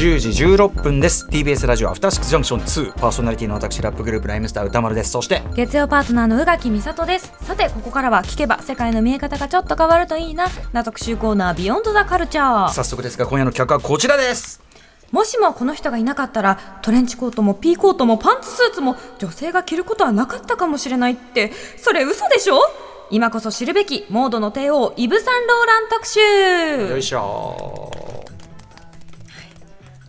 10時16分です。TBS ラジオアフターシックスジャンクション2パーソナリティの私ラップグループライムスター歌丸です。そして月曜パートナーの宇垣美里です。さてここからは聞けば世界の見え方がちょっと変わるといいな。な特集コーナービヨンドザカルチャー早速ですが今夜の企画はこちらです。もしもこの人がいなかったらトレンチコートもピーコートもパンツスーツも女性が着ることはなかったかもしれないって。それ嘘でしょ？今こそ知るべきモードの帝王イブ・サンローラン特集。よいしょ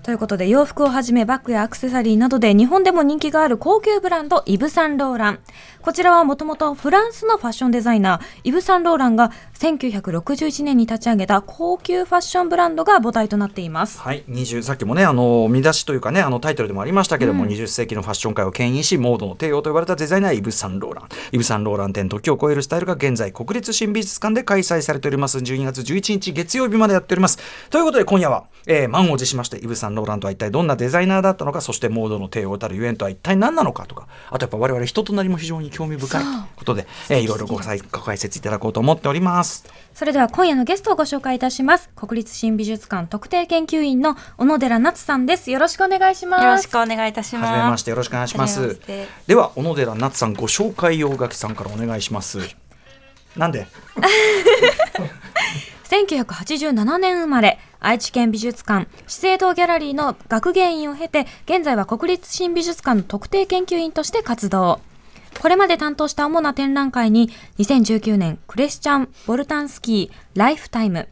ということで洋服をはじめバッグやアクセサリーなどで日本でも人気がある高級ブランドイブ・サンローラン。こちらはもともとフランスのファッションデザイナーイブ・サンローランが1961年に立ち上げた高級ファッションブランドが母体となっています。はい20さっきもねあの見出しというかねあのタイトルでもありましたけども、20世紀のファッション界を牽引しモードの帝王と呼ばれたデザイナーイブ・サンローラン。イブ・サンローラン店時を超えるスタイルが現在国立新美術館で開催されております。12月11日月曜日までやっております。ということで今夜は、えー、満を持しましてイブ・サンローランとは一体どんなデザイナーだったのかそしてモードの帝王たるゆえんとは一体何なのかとかあとやっぱ我々人となりも非常に興味深いことで、えー、いろいろごご解説いただこうと思っております。それでは今夜のゲストをご紹介いたします。国立新美術館特定研究員の小野寺夏さんです。よろしくお願いします。よろしくお願いいたします。はじめましてよろしくお願いします。では小野寺夏さんご紹介を垣さんからお願いします、なんで？1987年生まれ愛知県美術館資生堂ギャラリーの学芸員を経て現在は国立新美術館の特定研究員として活動これまで担当した主な展覧会に2019年クリスチャン・ボルタンスキーライフタイム。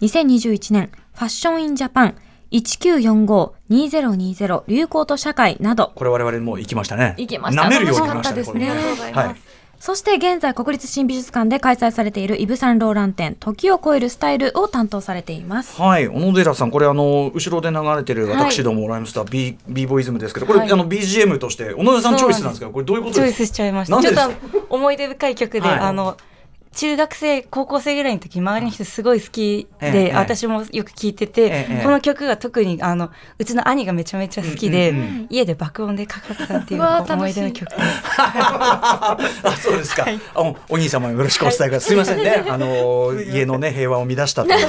2021年ファッション・イン・ジャパン1945-2020流行と社会など。これ我々もう行きましたね。行きました。舐めるように行きましたねありがとうございますはいそして現在国立新美術館で開催されているイブ・サンローラン展時を超えるスタイルを担当されています。はい、小野寺さん、これあの後ろで流れてるはい。私ども、ライムスター B ビーボイズムですけど、これ、はい。あの BGM として小野寺さんチョイスなんですけど、これどういうことチョイですか。スしちゃいました。ちょっと思い出深い曲で、はい。あの中学生高校生ぐらいの時周りの人すごい好きで、私もよく聴いてて、ええこの曲が特にあのうちの兄がめちゃめちゃ好きで、うんうんうん。家で爆音でかかってたっていう思い出の曲です。あ、そうですか。あおお兄様よろしくお伝えください。すみませんね。あの家のね平和を乱したという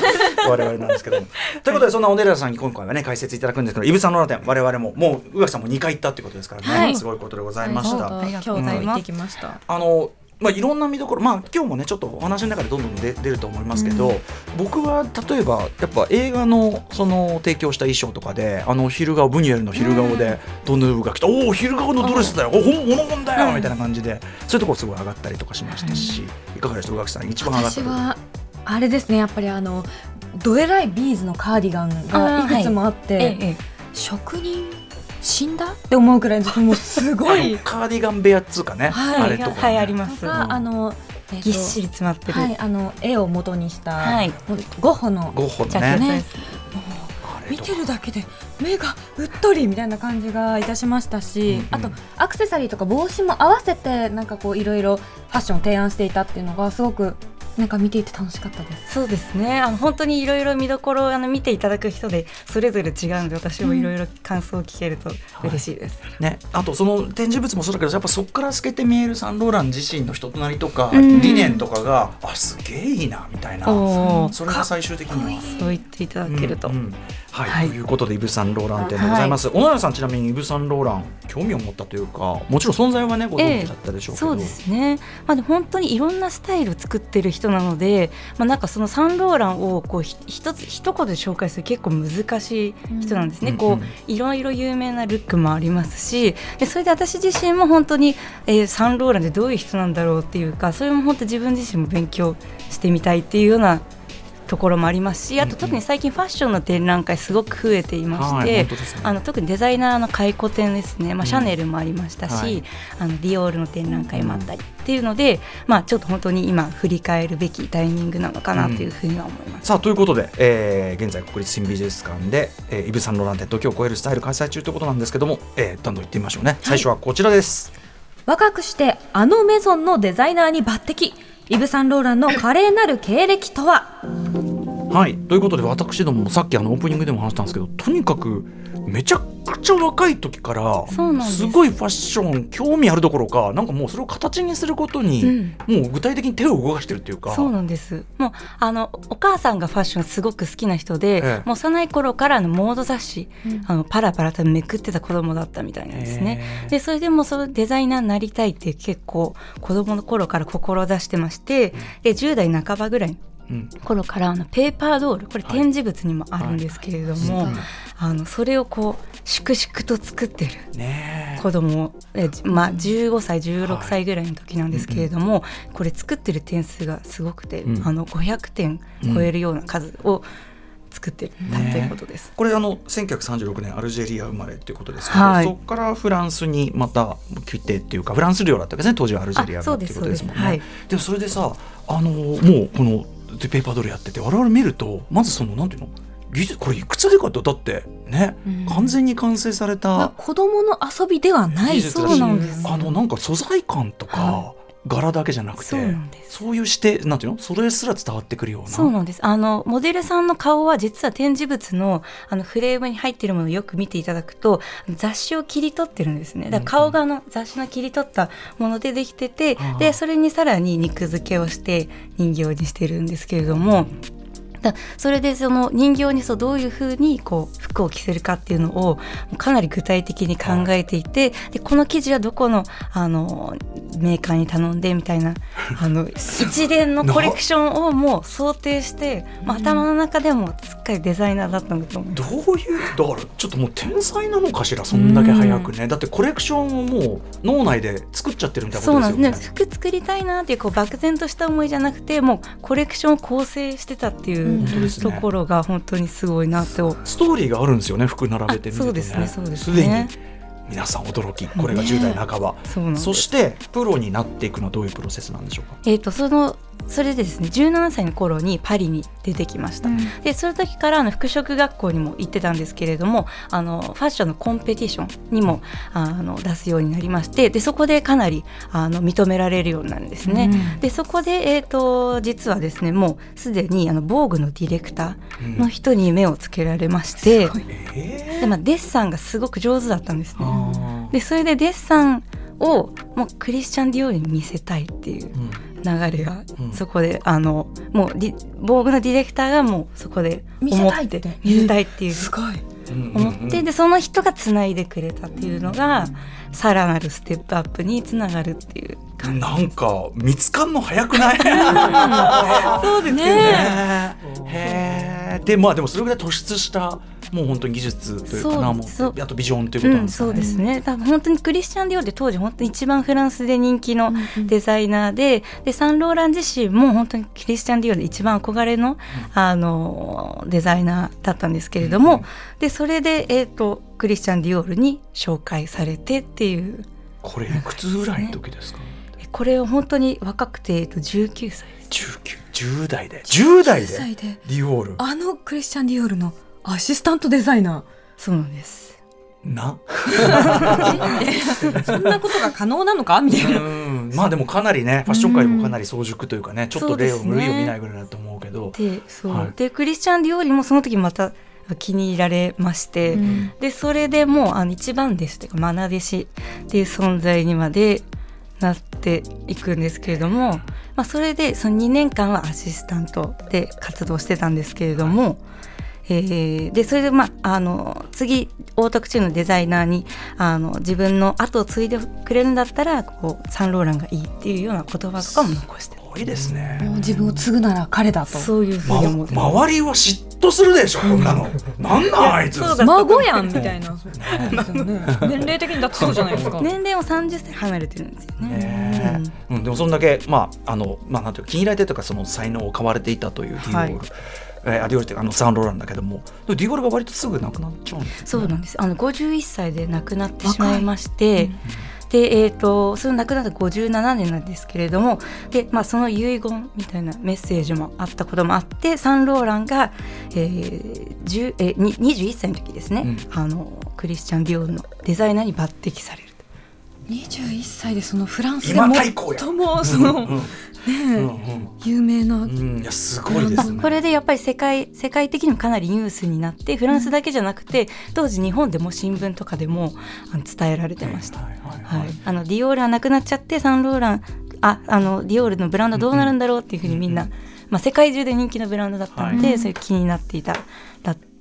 我々なんですけども。ということでそんな小野寺さんに今回はね解説いただくんですけど、イブさんのラテン我々ももう宇垣さんも2回行ったっていうことですからね、はい。すごいことでございました。ありがとうございます。今日も行ってきました。あのまあ、いろんな見どころ、まあ、今日もねちょっとお話の中でどんどん出出ると思いますけど、僕は例えばやっぱ映画のその提供した衣装とかであの昼顔ブニュエルの昼顔でドヌーブが来て「おお昼顔のドレスだよ。お本物もんだよ」みたいな感じで。そういうところすごい上がったりとかしましたし、い。かがでした宇垣さん？一番上がったあれですねやっぱりあのどえらいビーズのカーディガンがい。くつもあって、えええ。職人死んだ？って思うくらいもうすごい。カーディガン部屋っつうかね、はいあれとか、ね、はいあります。があの、えーとぎっしり詰まってる、はいあの絵を元にした、はい。ゴッホのゴッホのね。見てるだけで目がうっとりみたいな感じがいたしましたし、うんうん。あとアクセサリーとか帽子も合わせてなんかこういろいろファッションを提案していたっていうのがすごくなんか見ていて楽しかったです。そうですね。あの本当にいろいろ見どころをあの見ていただく人でそれぞれ違うので私もいろいろ感想を聞けると嬉しいです、ね、あとその展示物もそうだけどやっぱそこから透けて見えるサンローラン自身の人となりとか、うん。理念とかがあすげえいいなみたいな。それが最終的には。そう言っていただけると、うんうん。はい、はい。ということでイブ・サンローラン店でございます、小野寺さんちなみにイブ・サンローラン興味を持ったというかもちろん存在はねご存知だったでしょうけど、そうですね、まあ、本当にいろんなスタイルを作ってる人なので、まあ、なんかそのサンローランをこうひ一つ一言で紹介する結構難しい人なんですね、うん。うんこういろいろ有名なルックもありますしでそれで私自身も本当に、えーサンローランってどういう人なんだろうっていうかそれも本当自分自身も勉強してみたいっていうようなところもありますしあと特に最近ファッションの展覧会すごく増えていまして、はいね。あの特にデザイナーの回顧展ですね、まあ、シャネルもありましたし、はい。あのディオールの展覧会もあったりっていうので、まあ、ちょっと本当に今振り返るべきタイミングなのかなというふうには思います。さあということで、えー現在国立新美術館で、えーイブ・サンローラン店時を超えるスタイル開催中ということなんですけども、えー、どんどん行ってみましょうね。最初はこちらです、若くしてあのメゾンのデザイナーに抜擢イブ・サンローランの華麗なる経歴とは？はい。ということで私どももさっきあのオープニングでも話したんですけどとにかくめちゃくちゃ若い時からす。すごいファッション興味あるどころかなんかもうそれを形にすることに、もう具体的に手を動かしてるっていうか。そうなんです。もうあのお母さんがファッションすごく好きな人で、ええ。もう幼い頃からあのモード雑誌、うん。あのパラパラとめくってた子供だったみたいなんですね。へえ。でそれでもそのデザイナーになりたいって結構子供の頃から志してまして、で10代半ばぐらい頃からあのペーパードールこれ展示物にもあるんですけれども、はい。あのそれをこう粛々と作ってる子供えまあ15歳16歳ぐらいの時なんですけれども、これ作ってる点数がすごくて、うん。あの500点超えるような数を作ってたということです。これあの1936年アルジェリア生まれっていうことですけど、はい。そこからフランスにまた来てっていうかフランス領だったわけですね。当時はアルジェリアがっていうことですもんね。でですそうです。もそれでさあのもうこのでペーパードルやってて我々見るとまずそのなんていうの？技術これいくつでかってだってね、うん。完全に完成されまあた子供の遊びではないそうなんですあのなんか素材感とか、は柄だけじゃなくてそういうしてなんていうの？それすら伝わってくるような。そうなんです。あのモデルさんの顔は実は展示物のあのフレームに入っているものをよく見ていただくと雑誌を切り取ってるんですね。だから顔があの雑誌の切り取ったものでできてて、ああでそれにさらに肉付けをして人形にしてるんですけれども。だそれでその人形にそうどういうふうにこう服を着せるかっていうのをかなり具体的に考えていてでこの生地はどこのあのメーカーに頼んでみたいな あの一連のコレクションをもう想定して、まあ、頭の中でもすっかりデザイナーだったんだと思います。どういうだからちょっともう天才なのかしらそんだけ早くね。だってコレクションをもう脳内で作っちゃってるみたいなそうなんことですよね。です。ね服作りたいなっていうこう漠然とした思いじゃなくてもうコレクションを構成してたっていうところが本当にすごいなとストーリーがあるんですよね服並べてみると、ね、あそうですねそうですね。すでに皆さん驚きこれが10代半ば、そうなんですそしてプロになっていくのはどういうプロセスなんでしょうかえー、とそのそれでですね17歳の頃にパリに出てきました、でその時からあの服飾学校にも行ってたんですけれどもあのファッションのコンペティションにもあの出すようになりましてでそこでかなりあの認められるようになるんですね、うん。でそこで、えー、と実はですねもうすでにあの防具のディレクターの人に目をつけられまして、えでまあ、デッサンがすごく上手だったんですーね。あでそれでデッサンをもうクリスチャン・ディオールに見せたいっていうーうん流れがうん。そこで、あのもう防具のディレクターがもうそこで見せたいって。思見せたいっていう。すごい。うん思ってでその人がつないでくれたっていうのがさらなるステップアップにつながるっていうなんか見つかんの早くない？そうですよね。ね。へえでまあでもそれぐらい突出したもう本当に技術というかなもそう。うあとビジョンということなんうん、ですかね、そうですね。多分本当にクリスチャン・ディオールって当時本当に一番フランスで人気のデザイナーで,、でサンローラン自身も本当にクリスチャン・ディオールで一番憧れの,、あのデザイナーだったんですけれども、でそれで、えー、とクリスチャン・ディオールに紹介されてっていう。これいくつぐらいの時ですか？えこれを本当に若くて、えー、と19歳です。1910代で。10代で？歳で。ディオール。あのクリスチャン・ディオールのアシスタントデザイナそうなんです。な？ー そんなことが可能なのか？みたいな。うん。まあでもかなりねファッション界もかなり早熟というかねちょっと例を類を見ないぐらいだと思うけど。でそう、はい。でクリスチャン・ディオールにもその時また気に入られまして、うん。でそれでもうあの一番弟子というか愛弟子っていう存在にまでなっていくんですけれども、まあ、それでその2年間はアシスタントで活動してたんですけれども、えーでそれで、まあ、あの次オートクチューのデザイナーにあの自分の後を継いでくれるんだったらこうサンローランがいいっていうような言葉とかも残してごいですね。もう自分を継ぐなら彼だと。そういうふうに思ってま、周りは嫉妬するでしょこんなの。なん。なんあいつ。孫やんみたいな。年齢的にだってそうじゃないですか。年齢も30歳離れてるんですよね。ねうん、でもそんだけまああのまあなんていうか気に入られてというかその才能を買われていたというディオール、はい。えーあディオールってあのサンローランだけども。ディオールが割とすぐなくなっちゃうんですね。そうなんです。あの51歳で亡くなってしまいまして、でえっ、とその亡くなった57年なんですけれども、でまあその遺言みたいなメッセージもあったこともあって、サンローランが、えー10えーに21歳の時ですね、うん。あのクリスチャン・ディオールのデザイナーに抜擢される。21歳でそのフランスで最もそのうんねうん。有名な、うんうんいやすごいですね。これでやっぱり世界世界的にもかなりニュースになってフランスだけじゃなくて当時日本でも新聞とかでも伝えられてました。あのディオールはなくなっちゃってサンローランああのディオールのブランドどうなるんだろうっていうふうにみんな、うんまあ、世界中で人気のブランドだったので、はい。そういう気になっていただ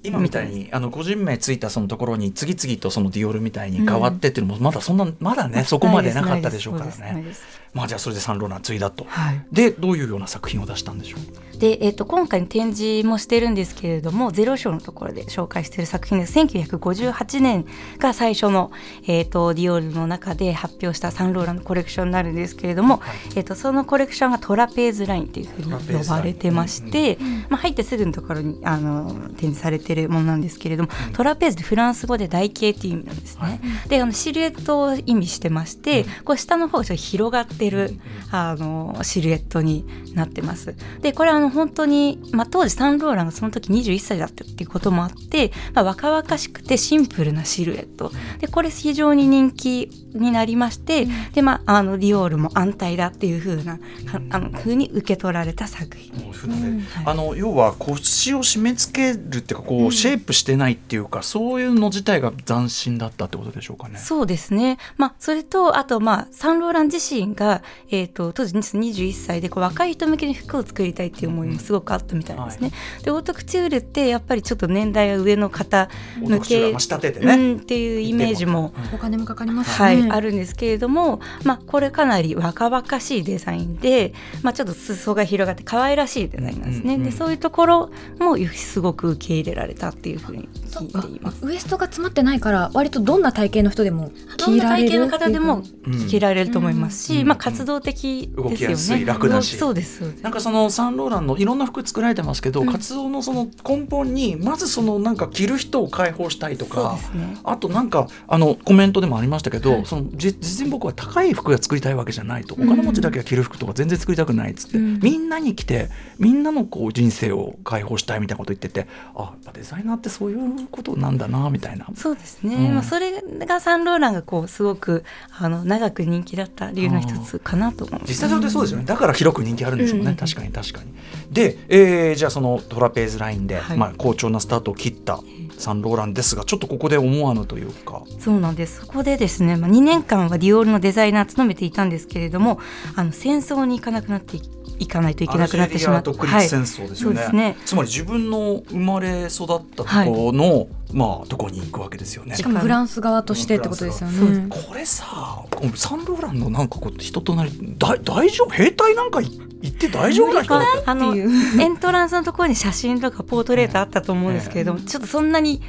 今みたいにあの個人名ついたそのところに次々とそのディオールみたいに変わってっていうのもまだそんなまだねそこまでなかったでしょうからね。まあじゃあそれでサンローラン継いだと。はい。でどういうような作品を出したんでしょう？で、えっと今回の展示もしてるんですけれどもゼロ章のところで紹介している作品です。1958年が最初の、えっとディオールの中で発表したサンローランのコレクションになるんですけれども、えっとそのコレクションがトラペーズラインというふうに呼ばれてまして、まあ、入ってすぐのところにあの展示されているものなんですけれども、トラペーズってフランス語で台形っていう意味なんですね。であのシルエットを意味してまして、こう下の方がちょっと広がってる、あのシルエットになってます。でこれはあの本当に、まあ、当時サンローランがその時21歳だったっていうこともあって、まあ、若々しくてシンプルなシルエット。でこれ非常に人気になりまして、でまああのディオールも安泰だっていう風な、あの風に受け取られた作品。もうふね。はい。あの要は腰を締め付けるっていうかこう、シェイプしてないっていうかそういうの自体が斬新だったってことでしょうかね。そうですね、まあ、それとあと、まあ、サンローラン自身が、えー、と当時21歳でこう若い人向けに服を作りたいっていう思いもすごくあったみたいですね。でオートクチュールってやっぱりちょっと年代が上の方向け、ね、うん、っていうイメージも。お金もかかりますはい、ね、あるんですけれども、まあ、これかなり若々しいデザインで、まあ、ちょっと裾が広がって可愛らしいデザインなんですね、うんうんでそういうところもすごく受け入れられたっていうふうに聞いています。ウエストが詰まってないから割とどんな体型の人でもどんな体型の方でもうん着られると思いますし、うん。まあ活動的動ですよきやすいね。楽だし。そうですそうです。なんかそのサンローランのいろんな服作られてますけど、活動のその根本にまずそのなんか着る人を解放したいとかね。あとなんかあのコメントでもありましたけど、そのじ実に僕は高い服が作りたいわけじゃないとお金持ちだけが着る服とか全然作りたくないっつって、うん。みんなに着てみんなのこう人生を解放したいみたいなこと言っててあデザイナーってそういうことなんだなみたいな。そうですね。うん。まあそれがサンローランがこうすごくあの長く人気だった理由の一つかなと思います。実際それでそうですよね、だから広く人気あるんでしょうね、うん。確かに確かにで、えーじゃあそのトラペーズラインで、はいまあ、好調なスタートを切ったサンローランですがちょっとここで思わぬというかそうなんです。そこでですね、まあ、2年間はディオールのデザイナーを務めていたんですけれども、あの戦争に行かなくなっていいかないといけなくなってしまって、アルジェリア独立戦争ですよね,、はいそうですね。つまり自分の生まれ育ったところの、まあとこに行くわけですよね。しかもフランス側としてってことですよね。これさサンローランのなんかこう人となりだ大丈夫？兵隊なんかい行って大丈夫だってあのっていうエントランスのところに写真とかポートレートあったと思うんですけれども、ちょっとそんなに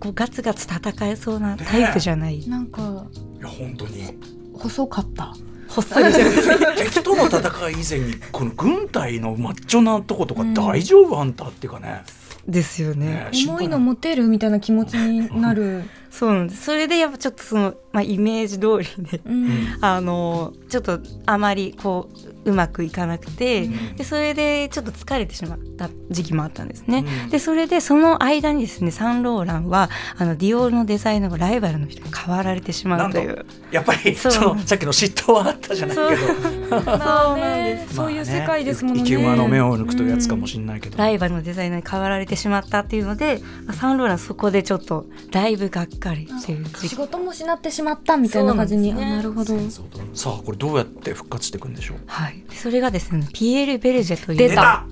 こうガツガツ戦えそうなタイプじゃない、なんかいや本当に。細かった。細いですよね。敵との戦い以前にこの軍隊のマッチョなとことか大丈夫？あんたっていうかね。ですよね。ね重いの持てるみたいな気持ちになる。そうなんです。それでやっぱちょっとその、まあ、イメージ通りでうん。あのちょっとあまりこううまくいかなくて、でそれでちょっと疲れてしまった時期もあったんですね。うん。でそれでその間にですねサンローランはあのディオールのデザイナーがライバルの人に変わられてしまうといなう。やっぱりそのさっきの嫉妬はあったじゃないけど。まあそう。なんねですそういう世界ですものね。生き馬の目を抜くというやつかもしれないけど、ライバルのデザイナーに変わられてしまったっていうのでまあサンローランそこでちょっとだいぶがっかりっていう仕事も失ってしまったみたいな感じに。なね。あなるほど。さあこれどうやって復活していくんでしょう？はい、それがですねピエール・ベルジェという出た。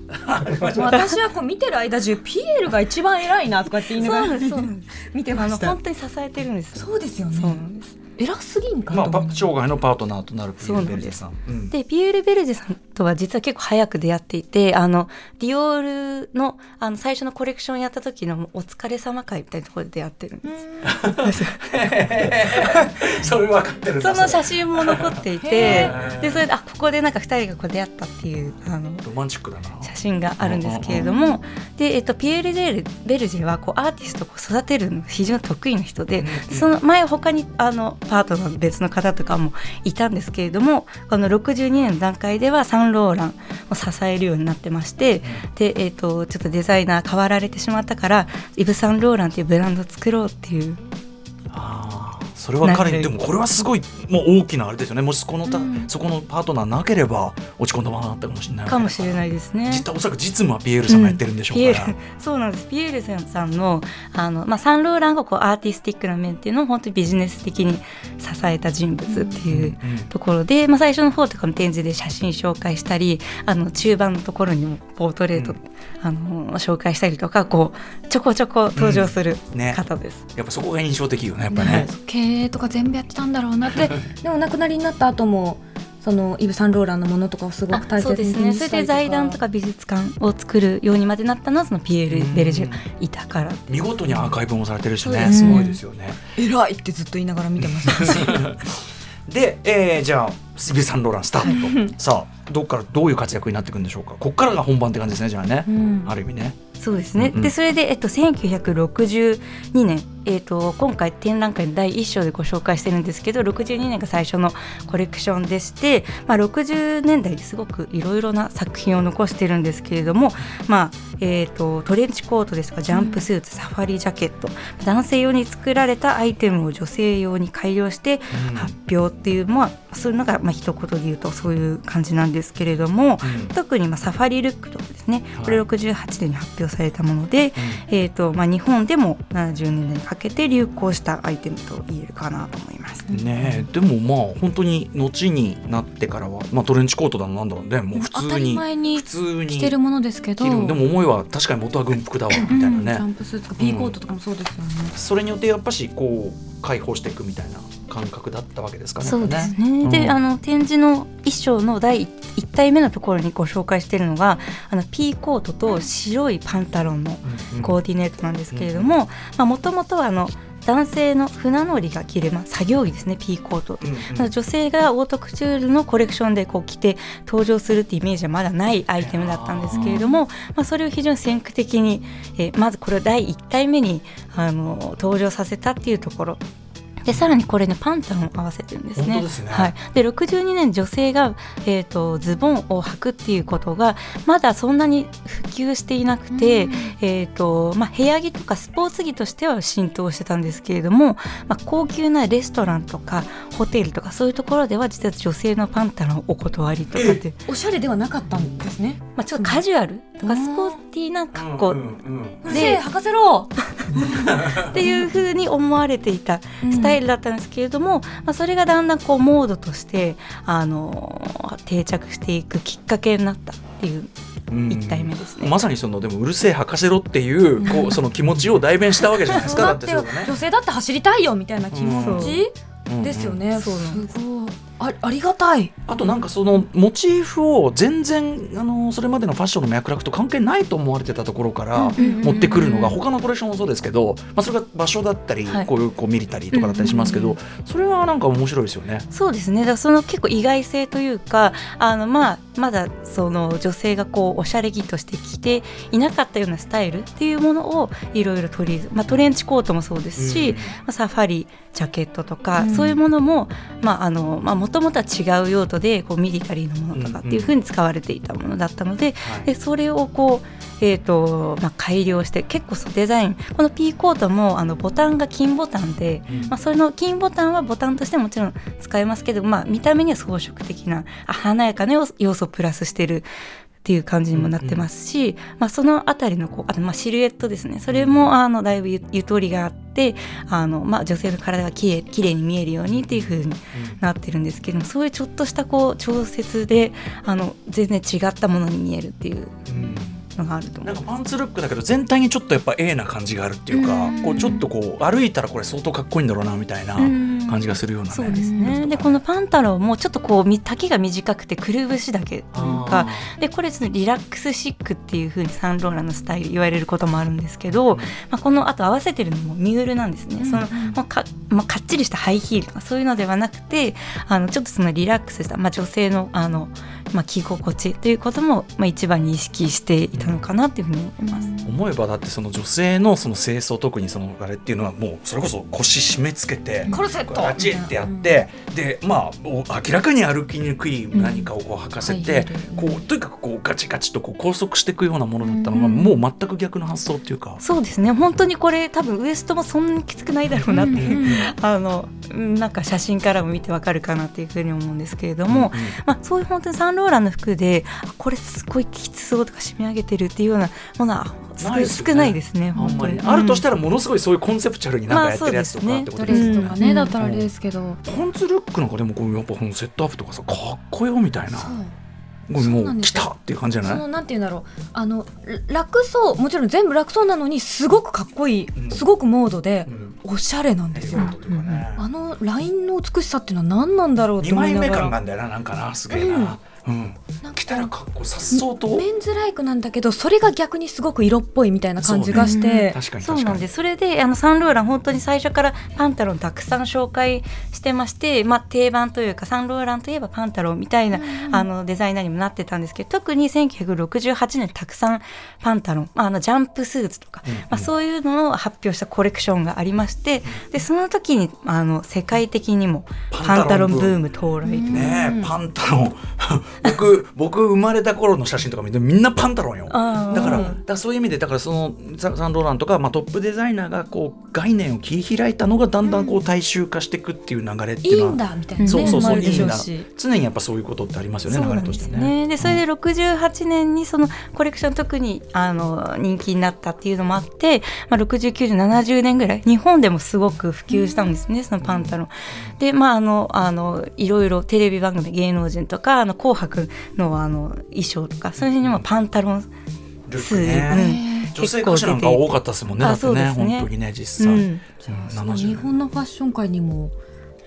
私はこう見てる間中ピエールが一番偉いなとかって言いながらそうなんですそうなんです。見てあました。の本。当に支えてるんですよ。そうですよそうなね。んです偉すぎんかまあ、生涯のパートナーとなるピエール・ベルジェさん。うん。でピエール・ベルジェさんとは実は結構早く出会っていてあのディオールのあの最初のコレクションやった時のお疲れ様会みたいなところで出会ってるんです、それ分かってるその写真も残っていへてー。でそれであここでなんか2人がこう出会ったっていうあのロマンチックだな。写真があるんですけれどもで、えっと、ピエール・デールベルジェはこうアーティストを育てるのが非常に得意な人で、その前他にあのパートナーの別の方とかもいたんですけれどもこの62年の段階ではサンローランを支えるようになってましてで、えっとちょっとデザイナー変わられてしまったからイブ・サンローランっていうブランドを作ろうっていうあーそれは彼でもこれはすごいもう大きなあれですよね。もしそこのた、うんそこのパートナーなければ落ち込んだままだったかもしれないかもしれいないですね。実おそらく実務はピエールさんがやってるんでしょうから、ピエール そうなんです。ピエールさんのあの、まあ、サンローランがこうアーティスティックな面っていうのを本当にビジネス的に支えた人物っていううんところで、まあ、最初の方とかの展示で写真紹介したりあの中盤のところにもポートレート、うんあの紹介したりとかこうちょこちょこ登場するうん。ね。方です。やっぱそこが印象的よねやっぱね。経営とか全部やってたんだろうなって。でもお亡くなりになった後もそのイブ・サンローランのものとかをすごく大そう切にですねそれで財団とか美術館を作るようにまでなったのはそのピエール・ベルジェがいたから見事にアーカイブもされてるしね。すごいですよね。偉いってずっと言いながら見てました。で、えーじゃあイブ・サンローランスタート。とさあどっからどういう活躍になっていくんでしょうか。こっからが本番って感じですねじゃあね、うん。ある意味ね。そうですね、うんうん。でそれで、えっと、1962年、えっと、今回展覧会の第1章でご紹介してるんですけど62年が最初のコレクションでして、まあ、60年代ですごくいろいろな作品を残してるんですけれども、まあえっとトレンチコートですとかジャンプスーツ、サファリジャケット男性用に作られたアイテムを女性用に改良してうん。発表っていう、まあ、そういうのが、まあ一言で言うとそういう感じなんですけれども、うん。特にまあサファリルックとかですね、はい。これ68年に発表されたもので、えーとまあ、日本でも70年代にかけて流行したアイテムと言えるかなと思います。ねえでもまあ本当に後になってからは、まあ、トレンチコートだのなんだろうねもう普当たり通に前に普通に着てるものですけど。でも思いは確かに元は軍服だわみたいなうんジャね、ンプスーツとかピーコートとかもそうですよね、それによってやっぱしこう解放していくみたいな感覚だったわけですかね。そうですね、うん。であの展示の衣装の第1体目のところにご紹介しているのがあのピーコートと白いパンタロンのうんコーディネートなんですけれどももともとはあの男性の船乗りが着る、まあ、作業着ですねピーコート。うんうん。女性がオートクチュールのコレクションでこう着て登場するってイメージはまだないアイテムだったんですけれども、まあ、それを非常に先駆的に、えーまずこれを第1体目にあの登場させたっていうところでさらにこれねパンタロンを合わせてるんですね。本当ですね。はい、で62年女性が、えー、とズボンを履くっていうことがまだそんなに普及していなくて、えーとまあ、部屋着とかスポーツ着としては浸透してたんですけれども、まあ、高級なレストランとかホテルとかそういうところでは実は女性のパンタロンお断りとかって、おしゃれではなかったんですね。まあ、ちょっとカジュアルとかスポーティーな格好うんうんうるせえ履かせろ。っていうふうに思われていた。スタイルだったんですけれども、まあ、それがだんだんこうモードとしてあの定着していくきっかけになったっていううん。一体目ですね。まさにそのでもうるせえ履かせろっていうこう その気持ちを代弁したわけじゃないですかだだっててっそうだね女性だって走りたいよみたいな気持ちう。ん。ですよね、そうなんですごいあありがたい。あとなんかそのモチーフを全然あのそれまでのファッションの脈絡と関係ないと思われてたところから持ってくるのが他のコレクションもそうですけど、まあ、それが場所だったり、はい。こういうこうミリタリーとかだったりしますけど、それはなんか面白いですよね。そうですね。だからその結構意外性というかあの、まあ、まだその女性がこうおしゃれ着として着ていなかったようなスタイルっていうものをいろいろ取りまあ、トレンチコートもそうですし、うん。まあ、サファリジャケットとか、うん。そういうものももともとは違う用途でこうミリタリーのものとかっていうふうに使われていたものだったので,、はい。でそれをこう、えーとまあ、改良して結構そうデザインこのピーコートもあのボタンが金ボタンで、うん。まあ、それの金ボタンはボタンとしてもちろん使えますけど、まあ、見た目には装飾的なあ華やかな要素要素をプラスしてるっていう感じにもなってますし、まあ、そのあたりのこうあとまあシルエットですね。それもあのだいぶゆゆとりがあってあの、まあ、女性の体がきれいきれいに見えるようにっていう風になってるんですけどもそういうちょっとしたこう調節であの全然違ったものに見えるっていう。うんのがあると思ないん。かパンツルックだけど全体にちょっとやっぱ A な感じがあるっていうか、うんこうちょっとこう歩いたらこれ相当かっこいいんだろうなみたいなうん感じがするようなね。そうですね。でこのパンタロンもちょっとこうみ丈が短くてくるぶしだけというかでこれそのリラックスシックっていう風にサンローランのスタイル言われることもあるんですけど、まあ、このあと合わせてるのもミュールなんですね。そのまあかまあ、かっちりしたハイヒールとかそういうのではなくてあのちょっとそのリラックスした、まあ、女性のあの、まあ、着心地ということも、まあ、一番に意識していたのかなっていうふうに思います。思えばだってその女性のその清掃特にそのあれっていうのはもうそれこそ腰締め付けてコルセット。ガチってやってでまあお明らかに歩きにくい何かをこう履かせてうんこうとにかくこうガチガチとこう拘束していくようなものだったのがうん。もう全く逆の発想っていうか。そうですね。本当にこれ多分ウエストもそんなにきつくないだろうなっていう、あのうんなんか写真からも見てわかるかなっていうふうに思うんですけれども、まあ、そういう本当にサンローランの服であこれすごいきつそうとか締め上げてるっていうようなものは少ないですよね。少ないですねあん本当に。あるとしたらものすごいそういうコンセプチュアルになんかやってるやつとかってことドですね。レスとかね、うん。だったらあれですけど、パンツルックなんかでもこうやっぱこのセットアップとかさかっこよみたいな。もう来たっていう感じじゃない？そのなんて言うんだろう。あのら楽そうもちろん全部楽そうなのにすごくかっこいい、うん。すごくモードでうん。おしゃれなんですよ、あのラインの美しさっていうのは何なんだろうっ思いながら。枚目感があんだよななんかなすげえなうん。なんか来たらかっこさっそうと。メンズライクなんだけどそれが逆にすごく色っぽいみたいな感じがして、確かにそうなんです。それであのサンローラン本当に最初からパンタロンたくさん紹介してまして、まあ、定番というかサンローランといえばパンタロンみたいな、あのデザイナーにもなってたんですけど特に1968年たくさんパンタロン、まあ、あのジャンプスーツとか、うんうん。まあ、そういうのを発表したコレクションがありましてでその時にあの世界的にもパンタロンブーム。到来ねえパンタロン僕僕生まれた頃の写真とか見てみんなパンタロンよだからうんだからそういう意味でだからそのササンローランとか、まあ、トップデザイナーがこう概念を切り開いたのがだんだんこう大衆化していくっていう流れっていいういのは、んだみたいなね。そうそうそういいんだ。し常にやっぱそういうことってありますよねそう流れとしてね。ね。でそれで68年にそのコレクション特にあの人気になったっていうのもあって、まあ、69年70年ぐらい日本でもすごく普及したんですね、そのパンタロン。でまああのあのいろいろテレビ番組芸能人とかあの紅白のあの衣装とかそういうのにもパンタロンルッスクねうん。女性歌手なんか多かったですもんね。あだってねそうですね。本当にね実際、うん。うんその70日本のファッション界にも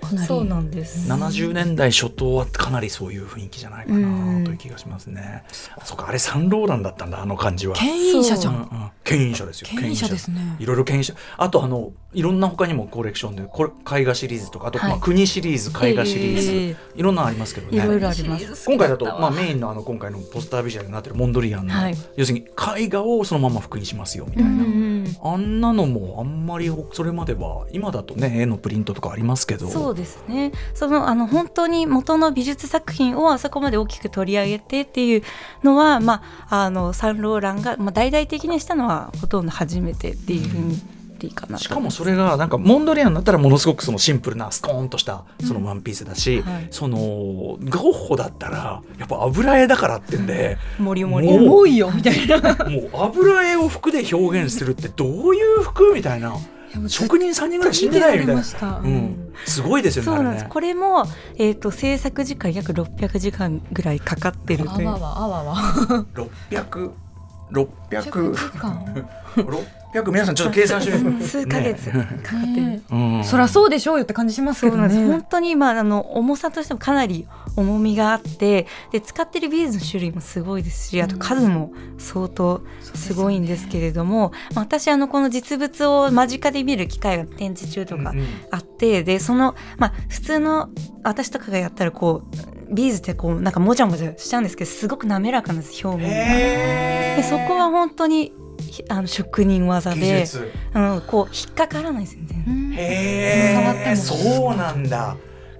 かなりそうなんです。70年代初頭はかなりそういう雰囲気じゃないかなという気がしますね。そうかあれサンローランだったんだあの感じは。牽引者じゃうんんうん牽引者ですよ。牽引者ですねいろいろ牽引者。あとあのいろんな他にもコレクションでこれ絵画シリーズとかあと、はいまあ国シリーズ絵画シリーズ、ええいろんなのありますけどね。いろいろあります。今回だと、まあ、メインのあの今回のポスタービジュアルになってるモンドリアンの、はい要するに絵画をそのまま服にしますよみたいな、うんうんあんなのもあんまりそれまでは今だとね絵のプリントとかありますけど。そうですね。そのあの本当に元の美術作品をあそこまで大きく取り上げてっていうのは、まあ、あのサンローランが、まあ、大々的にしたのはほとんど初めてっていうふうに言っていいかなとしかもそれがなんかモンドリアンだったらものすごくそのシンプルなスコーンとしたそのワンピースだし、はい。そのゴッホだったらやっぱ油絵だからってんで、もりもりもう重いよみたいな。もう油絵を服で表現するってどういう服みたいな。職人3人ぐらい死んでないみたいな、すごいですよねそうなんです。あれね。これも、えー、と制作時間約600時間ぐらいかかってるという。あわわあわわ。600 600時間。600皆さんちょっと計算して 数ヶ月。ね。かかって。る、ねうん。そりゃそうでしょうよって感じしますけどそうなんです、本ね当にまああの重さとしてもかなり重みがあってで使ってるビーズの種類もすごいですしあと数も相当すごいんですけれども、まあ私あのこの実物を間近で見る機会が展示中とかうんうん。あって、でそのまあ普通の私とかがやったらこうビーズってこうなんかもじゃもじゃしちゃうんですけどすごく滑らかなんです表面が。でそこは本当にひあの職人技技で、術。うん、こう引っかからないですよね。うんへえも。そうなんだ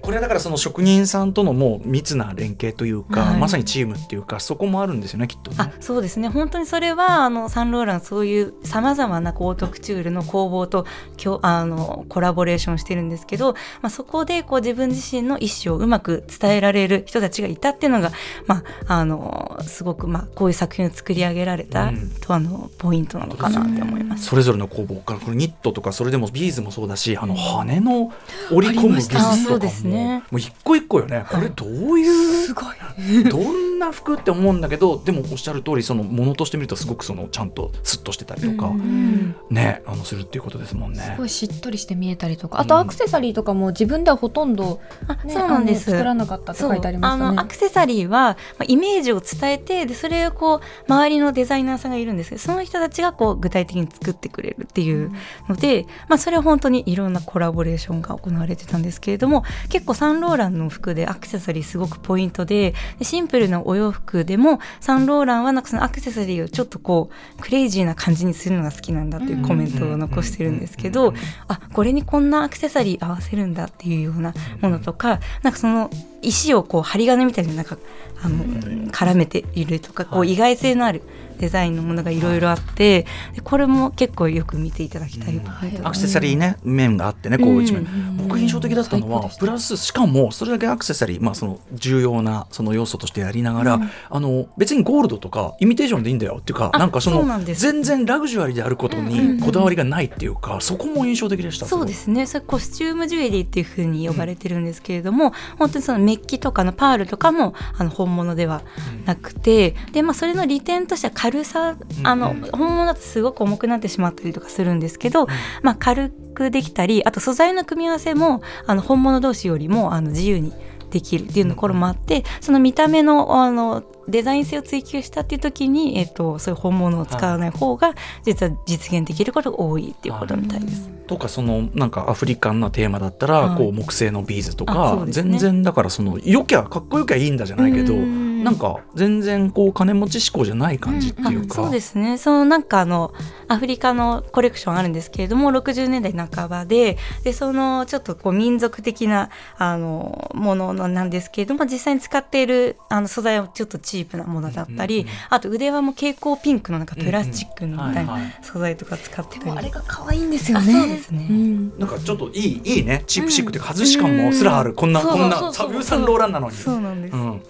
これはだからその職人さんとのもう密な連携というか、はい。まさにチームっていうかそこもあるんですよねきっとね。あそうですね。本当にそれはあのサンローランそういうさまざまなオートクチュールの工房ときょあのコラボレーションしてるんですけど、まあ、そこでこう自分自身の意思をうまく伝えられる人たちがいたっていうのが、まあ、あのすごく、まあ、こういう作品を作り上げられたうん。とあのポイントなのかなって思います。それぞれの工房からこれニットとかそれでもビーズもそうだしあの羽の織り込む技術とかあそうもですね。もう一個一個よね。これどういう？すごい。どんな服って思うんだけどでもおっしゃる通りそのものとして見るとすごくそのちゃんとスッとしてたりとか、うんねあのするっていうことですもんね。す。ごいしっとりして見えたりとかあとアクセサリーとかも自分ではほとんど、あねそうなんです。作らなかったって書いてありましたそうあのねアクセサリーは、まあ、イメージを伝えてでそれをこう周りのデザイナーさんがいるんですけどその人たちがこう具体的に作ってくれるっていうので、まあ、それは本当にいろんなコラボレーションが行われてたんですけれども結構サンローランの服でアクセサリーすごくポイントででシンプルなお洋服でもサンローランはなんかそのアクセサリーをちょっとこうクレイジーな感じにするのが好きなんだっていうコメントを残してるんですけどあこれにこんなアクセサリー合わせるんだっていうようなものとかなんかその石をこう針金みたいになんかあの絡めているとかこう意外性のあるデザインのものがいろいろあって、でこれも結構よく見ていただきたいポイントだアクセサリーね面があってねこう一面、うん。僕印象的だったのはプラスしかもそれだけアクセサリー、まあ、その重要なその要素としてやりながら、あの別にゴールドとかイミテーションでいいんだよっていうかあなんかその全然ラグジュアリーであることにこだわりがないっていうか、そこも印象的でした。そうですね。それコスチュームジュエリーっていうふうに呼ばれてるんですけれども、本当にそのメッキとかのパールとかもあの本物ではなくて、でまあ、それの利点としては軽さあの、うん。本物だとすごく重くなってしまったりとかするんですけど、まあ、軽くできたりあと素材の組み合わせもあの本物同士よりもあの自由にできるっていうところもあってその見た目のあのデザイン性を追求したっていう時に、えっと、そういう本物を使わない方が実は実現できることが多いっていうことみたいです。とかそのなんかアフリカンなテーマだったら、はい。こう木製のビーズとあか、ね。全然だからそのよきゃかっこよきゃいいんだじゃないけどうん。なんか全然こう金持ち志向じゃない感じっていうか、そうですね。そのなんかあのアフリカのコレクションあるんですけれども60年代半ばででそのちょっとこう民族的なあのものなんですけれども実際に使っているあの素材はちょっとチープなものだったり、うんうんあと腕輪も蛍光ピンクのなんかプラスチックのみたいな素材とか使ってたり、あれが可愛いんですよね。あそうですね。ん。なんかちょっといいいいね。チープシックっていうか外し感もすらある、こんなこんなサビューサンローランなのに。そうなんです、うん。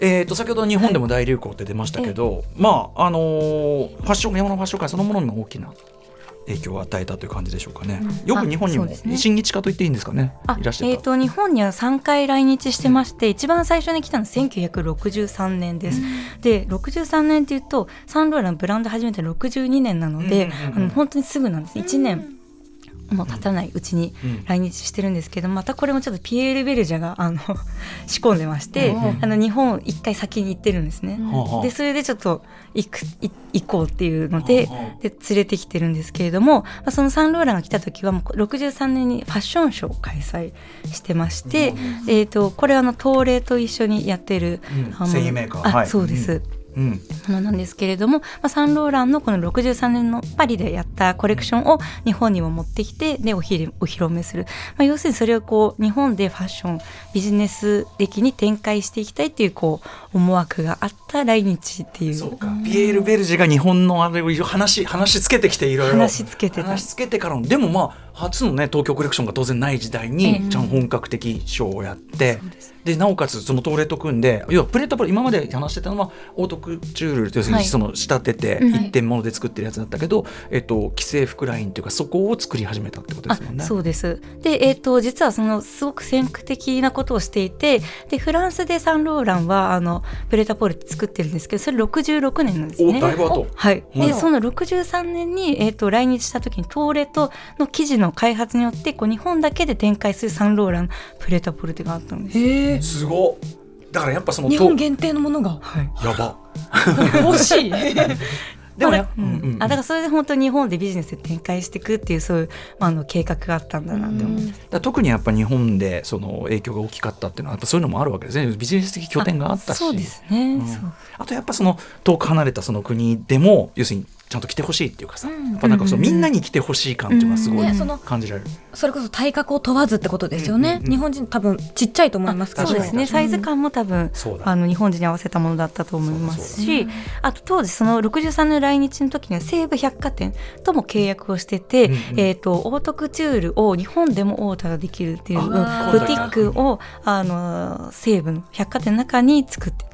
えー、と先ほど日本でも大流行って出ましたけど、まああのーファッション山のファッション界そのものにも大きな影響を与えたという感じでしょうかね。よく日本にもあそうですね親日家と言っていいんですかね。あいらっしゃ。えー、と日本には3回来日してまして、一番最初に来たのは1963年です。で63年っていうとサンローランブランド始めたの62年なので、うんうんうんあの本当にすぐなんです1年もう経たないうちにうん。来日してるんですけどまたこれもちょっとピエール・ベルジャがあの 仕込んでまして、うん。あの日本一回先に行ってるんですね。でそれでちょっと行くい行こうっていうのでで連れてきてるんですけれども、まあ、そのサンローランが来た時はもう63年にファッションショーを開催してまして、えー、とこれはあの東レと一緒にやってる、うん。繊維メーカー。あはい。そうです。うんものなんですけれども、まあ、サンローランのこの63年のパリでやったコレクションを日本にも持ってきてでおひれお披露目する、まあ、要するにそれをこう日本でファッションビジネス的に展開していきたいっていうこう思惑があった来日っていう。そうか。ピエール・ベルジェが日本のあれを話話つけてきていろいろ。話つけてた。話つけてからの。でもまあ初のね東京コレクションが当然ない時代えにえちゃん本格的ショーをやってでなおかつその東レと組んで要はプレートプロ今まで話してたのはオートクチュール要するはい。にその仕立ててうん一点物で作ってるやつだったけど、えっと既製服ラインっていうかそこを作り始めたってことであすもんね。そうです。で、えー、と実はそのすごく先駆的なことをしていてでフランスでサンローランはあのプレタポールって作ってるんですけどそれ66年なんですね。おだいぶ後。はい、うんでその63年に、えー、と来日した時にトーレトの生地の開発によってこう日本だけで展開するサンローランプレタポルテがあったんです。へえ。すごっ。だからやっぱそのと日本限定のものが。はい。やば。欲しい。でもやうん。うんうんあだからそれで本当に日本でビジネスで展開していくっていうそういう、まあ、あの計画があったんだなって思います。だから特にやっぱ日本でその影響が大きかったっていうのはやっぱそういうのもあるわけですね。ビジネス的拠点があったし。そうですね、うん。そう。あとやっぱその遠く離れたその国でも要するにちゃんと来てほしいっていうかさ、うん。やっぱなんかそのみんなに来てほしい感っていうのはすごい感じられる。それこそ体格を問わずってことですよね。うんうんうん。日本人多分ちっちゃいと思いますけど。そうですね。サイズ感も多分あの日本人に合わせたものだったと思いますそうしだ。あと当時その63年来日の時には西武百貨店とも契約をしてて、うんうん。えー、とオートクチュールを日本でもオーダーできるっていうブティックをあの西武の百貨店の中に作って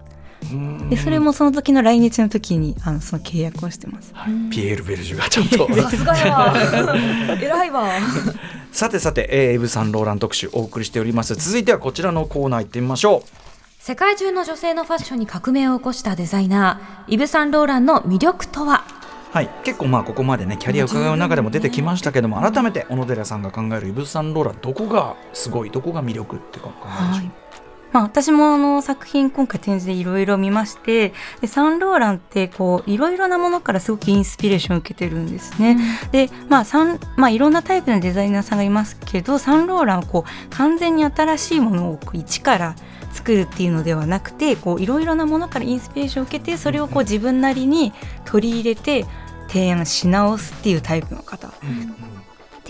でそれもその時の来日の時にあのその契約をしてます。はい。ピエール・ベルジュがちゃんと。さすがやわ。偉いわ。さてさて、えー、エブ・サンローラン特集お送りしております。続いてはこちらのコーナー行ってみましょう。世界中の女性のファッションに革命を起こしたデザイナーイブ・サンローランの魅力とは？はい、結構まあここまでねキャリアを伺う中でも出てきましたけども改めて小野寺さんが考えるイブ・サンローランどこがすごいどこが魅力って考えでしょう、まあ、私もあの作品今回展示でいろいろ見ましてでサンローランってこういろいろなものからすごくインスピレーションを受けてるんですね。で、まあサンまあ、いろんなタイプのデザイナーさんがいますけどサンローランはこう完全に新しいものを一から作るっていうのではなくてこういろいろなものからインスピレーションを受けてそれをこう自分なりに取り入れて提案し直すっていうタイプの方。っ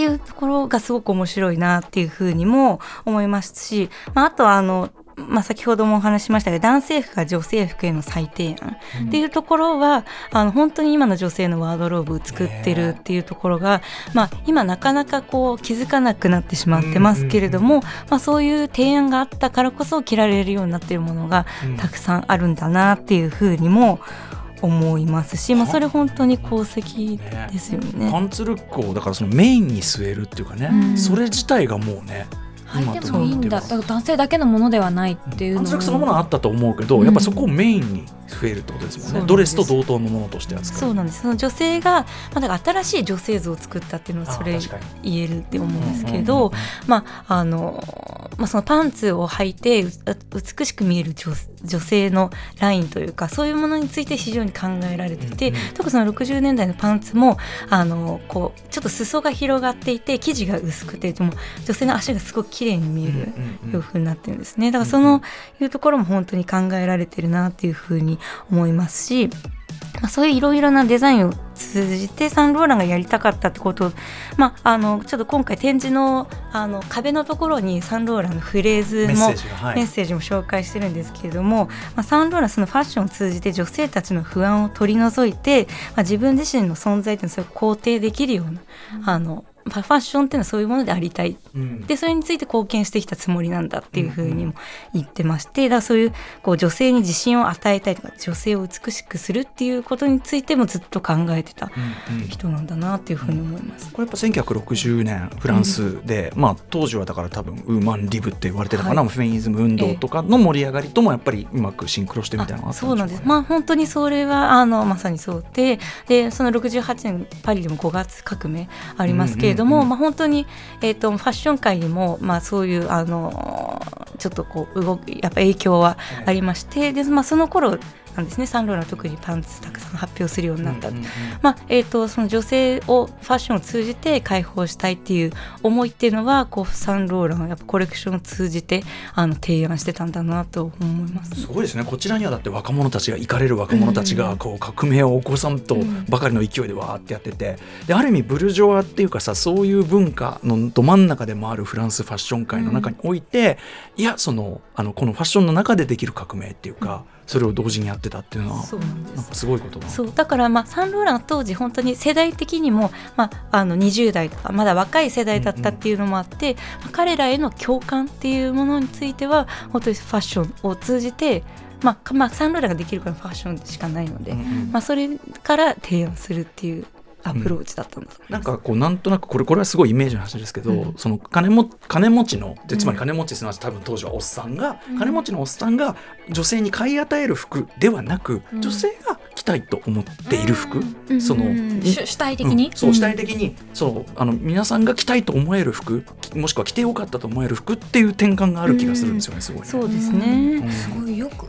ていうところがすごく面白いなっていうふうにも思いますし、まあ、あとはあのまあ、先ほどもお話ししましたが男性服が女性服への再提案。っていうところは、あの本当に今の女性のワードローブを作ってるっていうところが、まあ、今なかなかこう気づかなくなってしまってますけれども、まあ、そういう提案があったからこそ着られるようになっているものがたくさんあるんだなっていうふうにも思いますし、まあ、それ本当に功績ですよね。パンツルックをだからそのメインに据えるっていうかね、うん。それ自体がもうね履いてもいいんだ。男性だけのものではないっていうのパンツルックそのものはあったと思うけど、うんやっぱそこをメインに増えるってことですもんね。ドレスと同等のものとして扱う。そうなんです。その女性が、まあ、だから新しい女性像を作ったっていうのはそれ言えるって思うんですけど、まああのまあ、そのパンツを履いてう美しく見える女女性のラインというかそういうものについて非常に考えられてて、うんうん特にその60年代のパンツもあのこうちょっと裾が広がっていて生地が薄くてでも女性の足がすごく綺麗に見える。いうふうになってるんですね。だからそのいうところも本当に考えられてるなっていうふうに思いますし、まあ、そういういろいろなデザインを通じてサンローランがやりたかったってことを、まあ、あのちょっと今回展示のあの壁のところにサンローランのフレーズメッもセージがはい。メッセージも紹介してるんですけれども、まあ、サンローランそのファッションを通じて女性たちの不安を取り除いて、まあ、自分自身の存在というのを肯定できるような、あのファッションっていうのはそういうものでありたい。うん。でそれについて貢献してきたつもりなんだっていうふうにも言ってましてだからそういうこう女性に自信を与えたいとか女性を美しくするっていうことについてもずっと考えてたうんうん。人なんだなっていうふうに思います。これやっぱ1960年フランスで、まあ、当時はだから多分ウーマンリブって言われてたかな、はい。フェミニズム運動とかの盛り上がりともやっぱりうまくシンクロしてみたいなのがあったそうなんです。んでしょうかねまあ本当にそれはあのまさにそうで、でその68年パリでも5月革命ありますけれども、うんうんうん。まあ本当にえっ、とファッション界にもまあそういうあのちょっとこう動きやっぱ影響はありまして、でまあその頃なんですね。サンローランは特にパンツたくさん発表するようになった。うんうんうん。まあえー、とその女性をファッションを通じて解放したいっていう思いっていうのはこうサンローランはやっぱコレクションを通じてあの提案してたんだなと思います。すごいですね。こちらにはだって若者たちが行かれる若者たちがこう革命を起こさんとばかりの勢いでわーってやってて。である意味ブルジョワっていうかさそういう文化のど真ん中でもあるフランスファッション界の中において、いやそのあのこのファッションの中でできる革命っていうか、それを同時にやってたっていうのはそうなんです。ごいことだそうだからまあサンローランは当時本当に世代的にも、まあ、あの20代とかまだ若い世代だったっていうのもあって、まあ彼らへの共感っていうものについては本当にファッションを通じて、まあかまあ、サンローランができるからファッションしかないので、うんうん。まあ、それから提案するっていうアプローチだったんだと思います。なんかこうなんとなくこれこれはすごいイメージの話ですけど、うん。その金も金持ちのでつまり金持ちすなわち多分当時はおっさんが、金持ちのおっさんが女性に買い与える服ではなく、うん。女性が着たいと思っている服、うん。その、うん。主主体的に、うん。そう主体的に、そうあの皆さんが着たいと思える服もしくは着てよかったと思える服っていう転換がある気がするんですよね、すごいね。そうですね。うん。すごいよく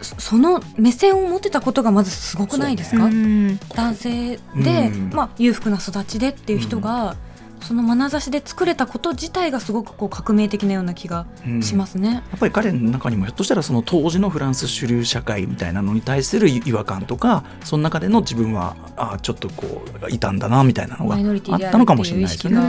そその目線を持ってたことがまずすごくないですか、うん。男性で、うん。まあ、裕福な育ちでっていう人が、その眼差しで作れたこと自体がすごくこう革命的なような気がうんしますね。やっぱり彼の中にもひょっとしたらその当時のフランス主流社会みたいなのに対する違和感とかその中での自分はあちょっとこういたんだなみたいなのがあったのかもしれないです。ね。う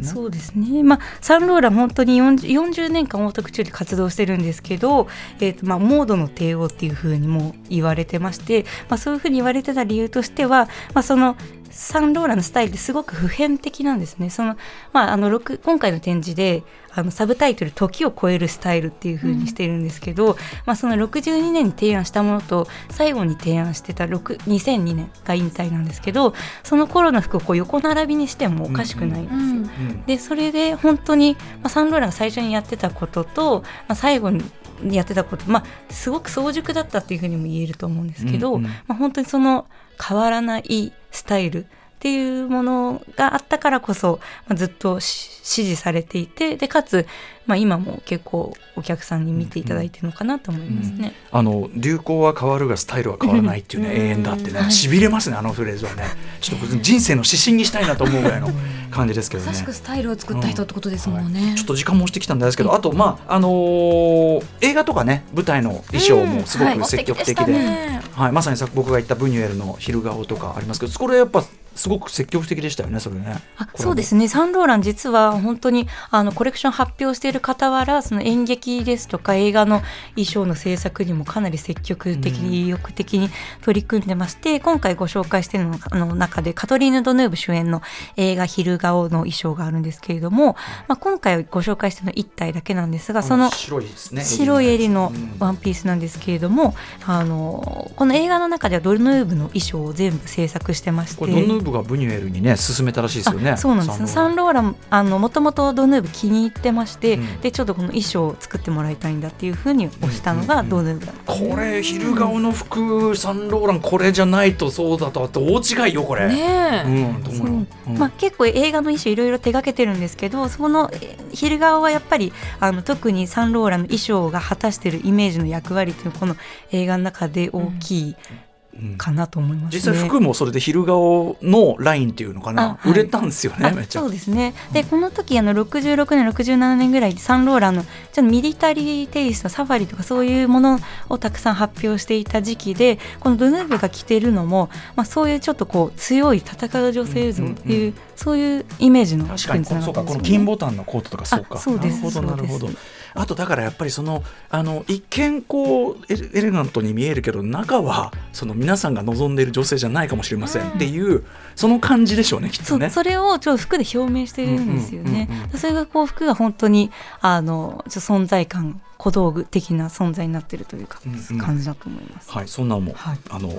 んそうですね、まあ、サンローラン本当に 40, 40年間オートクチュールで活動してるんですけど、えーとまあ、モードの帝王っていうふうにも言われてまして、まあ、そういうふうに言われてた理由としては、まあ、そのサンローランのスタイルってすごく普遍的なんですね。そのまあ、あの6今回の展示であのサブタイトル「時を超えるスタイル」っていう風にしてるんですけど、まあ、その62年に提案したものと最後に提案してた6 2002年が引退なんですけどその頃の服をこう横並びにしてもおかしくないんですよ。うんうんでそれで本当に、まあ、サンローランが最初にやってたことと、まあ、最後にやってたこと、まあ、すごく早熟だったっていうふうにも言えると思うんですけど、うんうんまあ、本当にその変わらないスタイル。っていうものがあったからこそ、まあ、ずっとし支持されていてでかつ、まあ、今も結構お客さんに見ていただいてるのかなと思いますね。あの流行は変わるがスタイルは変わらないっていうね、うん。永遠だってねはい。しびれますねあのフレーズはね。ちょっと僕人生の指針にしたいなと思うぐらいの感じですけどね。まさしくスタイルを作った人ってことですもんね。ちょっと時間も押してきたんですけどあとまああのー映画とかね舞台の衣装もすごうんく積極的で,、素敵でしたね。はい、まさにさ僕が言ったブニュエルの昼顔とかありますけどこれやっぱすごく積極的でしたよねそれね。あそうですね。サンローラン実は本当にあのコレクション発表している傍らその演劇ですとか映画の衣装の制作にもかなり積極的に意欲的に取り組んでまして、うん、今回ご紹介しているのの中でカトリーヌ・ドヌーブ主演の映画「昼顔」の衣装があるんですけれども、まあ、今回ご紹介しているの1体だけなんですがその白いですね白い襟のワンピースなんですけれども、うん、あのこの映画の中ではドヌーブの衣装を全部制作してまして。ドヌーブがブニュエルにね勧めたらしいですよね。そうなんですサンローラン。あのもともとドヌーブ気に入ってまして、うん、でちょっとこの衣装を作ってもらいたいんだっていうふうに推したのがドヌーブだった、うんうん、これ昼顔の服サンローランこれじゃないとそうだとって大違いよこれ。ねうん、まあ結構映画の衣装いろいろ手がけてるんですけどその昼顔はやっぱりあの特にサンローランの衣装が果たしてるイメージの役割っていうこの映画の中で大きい、かなと思います、ね、実際服もそれで昼顔のラインっていうのかな、はい、売れたんですよねめっちゃ。そうですね。でこの時あの66年67年ぐらいでサンローランのちょっとミリタリーテイストサファリとかそういうものをたくさん発表していた時期でこのドヌーブが着てるのも、まあ、そういうちょっとこう強い戦う女性像っていう、うんうんうん、そういうイメージの確かにそうかこの金ボタンのコートとかそうか。そうです。なるほどなるほど。あとだからやっぱりそのあの一見こうエレガントに見えるけど中はその皆さんが望んでいる女性じゃないかもしれませんっていう、うん、その感じでしょうねきっとね。それをちょっと服で表明してるんです。よね、それがこう服が本当にあのちょ存在感小道具的な存在になってるというか、感じだと思います。はい、そんなも、はい、あの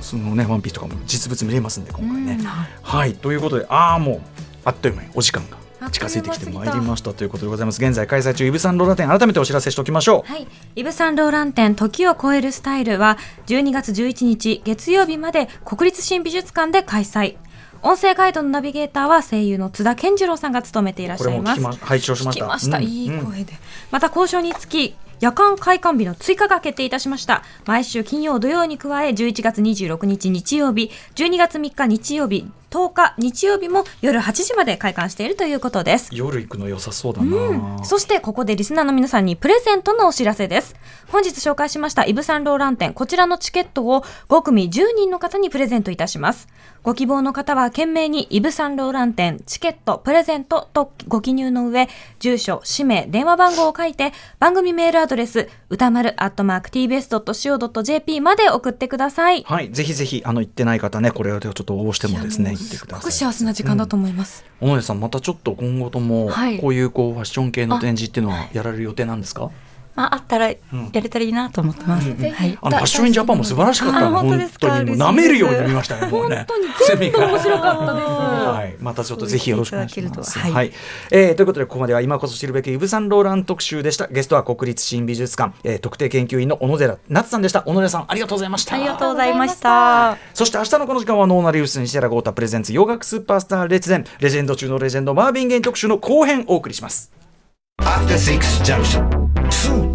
そのねワンピースとかも実物見れますんで今回ね。はい、ということで、ああもうあっという間にお時間が近づいてきてまいりましたということでございます。現在開催中イブ・サンローラン展改めてお知らせしておきましょう。はい。イブ・サンローラン展時を超えるスタイルは12月11日月曜日まで国立新美術館で開催。音声ガイドのナビゲーターは声優の津田健次郎さんが務めていらっしゃいます。拝聴しました。ました、うん、いい声で。また交渉につき夜間開館日の追加が決定いたしました。毎週金曜土曜に加え11月26日日曜日12月3日日曜日10日日曜日も夜8時まで開館しているということです。夜行くの良さそうだな、うん、そしてここでリスナーの皆さんにプレゼントのお知らせです。本日紹介しましたイブ・サンローラン展こちらのチケットを5組10人の方にプレゼントいたします。ご希望の方は懸命にイブ・サンローラン展チケットプレゼントとご記入の上住所氏名電話番号を書いて番組メールアドレス歌丸アットマーク tbs.co.jp まで送ってください。はい。ぜひぜひあの言ってない方ねこれをちょっと応募してもですねすごく幸せな時間だと思います。小野、うん、さんまたちょっと今後ともこういうこうファッション系の展示っていうのはやられる予定なんですか？まあ、あったらやれたらいいなと思ってます。うんはい、あのファッションインジャパンも素晴らしかった本当にもう舐めるように見ましたね。もうね。本当に全部面白かったです。はい、またちょっとぜひよろしくお願いします。はい、はい、えー、ということでここまでは今こそ知るべきイブサンローラン特集でした。ゲストは国立新美術館、えー、特定研究員の小野寺夏さんでした。小野寺さんありがとうございました。ありがとうございました。そして明日のこの時間はノーナリウス西寺豪太プレゼンツ洋楽スーパースター列伝レジェンド中のレジェンドマービンゲイン特集の後編をお送りします。After Six Junction